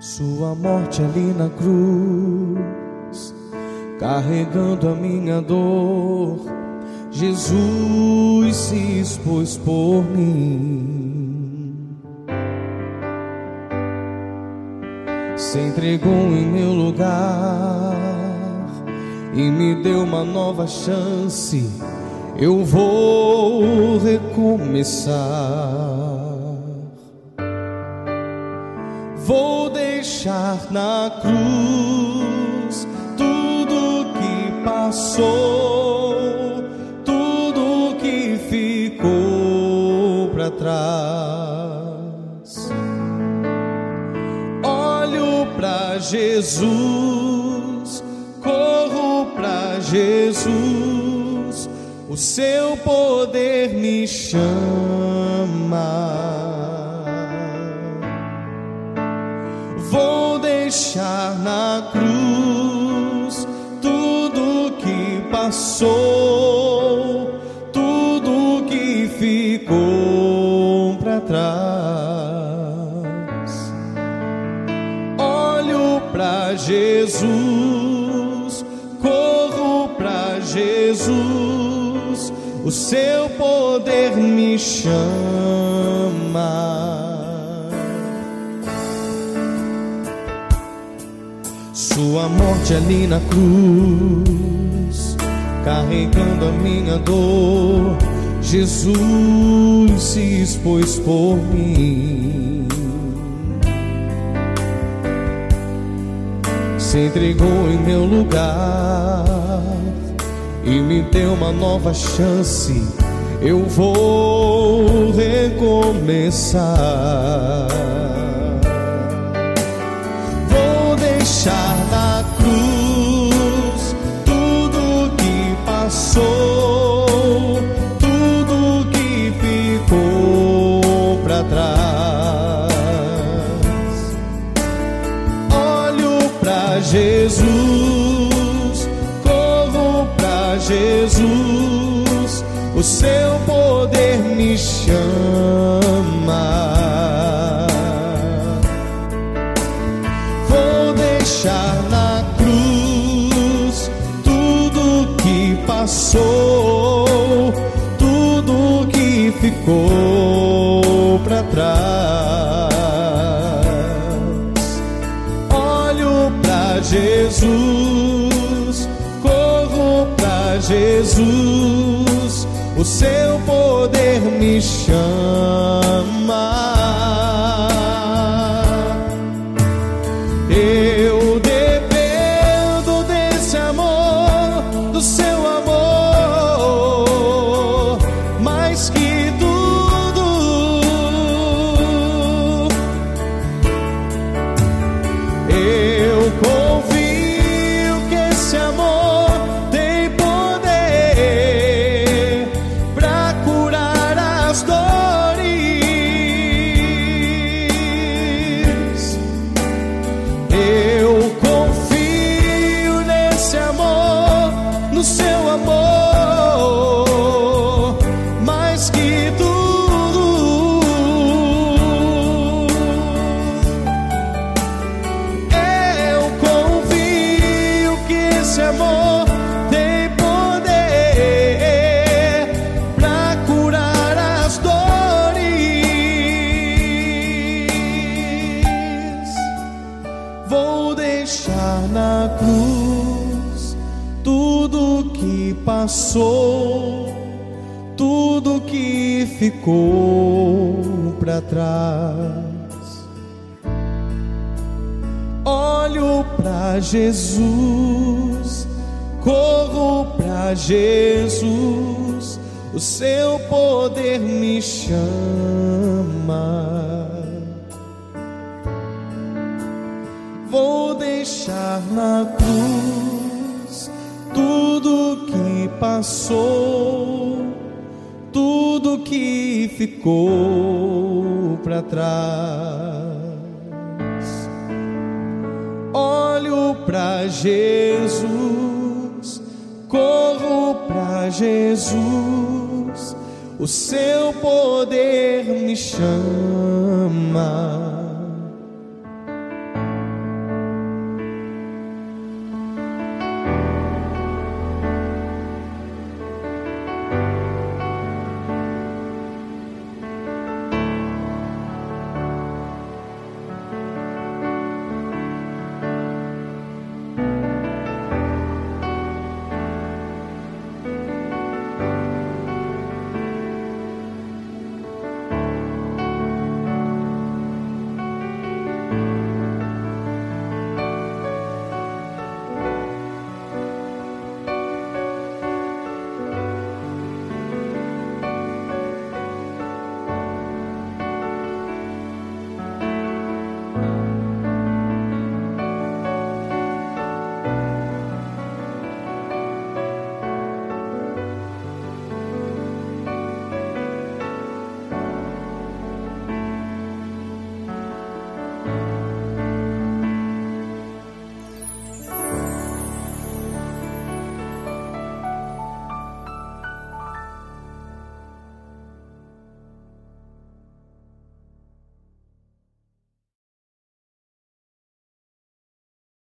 Sua morte ali na cruz, carregando a minha dor, Jesus se expôs por mim. Se entregou em meu lugar e me deu uma nova chance. Eu vou recomeçar. Vou deixar na cruz tudo que passou, tudo que ficou para trás. Olho para Jesus, corro para Jesus, o seu poder me chama. Deixar na cruz tudo que passou, tudo que ficou para trás. Olho para Jesus, corro para Jesus, o seu poder me chama. Sua morte ali na cruz, carregando a minha dor, Jesus se expôs por mim. Se entregou em meu lugar e me deu uma nova chance. Eu vou recomeçar. Na cruz tudo que passou, tudo que ficou para trás. Olho para Jesus, corro para Jesus, o seu poder me chama. Ficou para trás. Olho para Jesus, corro para Jesus, o seu poder me chama. Passou, tudo que ficou para trás. Olho para Jesus, corro para Jesus, o seu poder me chama. Vou deixar na cruz passou, tudo que ficou para trás. Olho para Jesus, corro para Jesus, o seu poder me chama.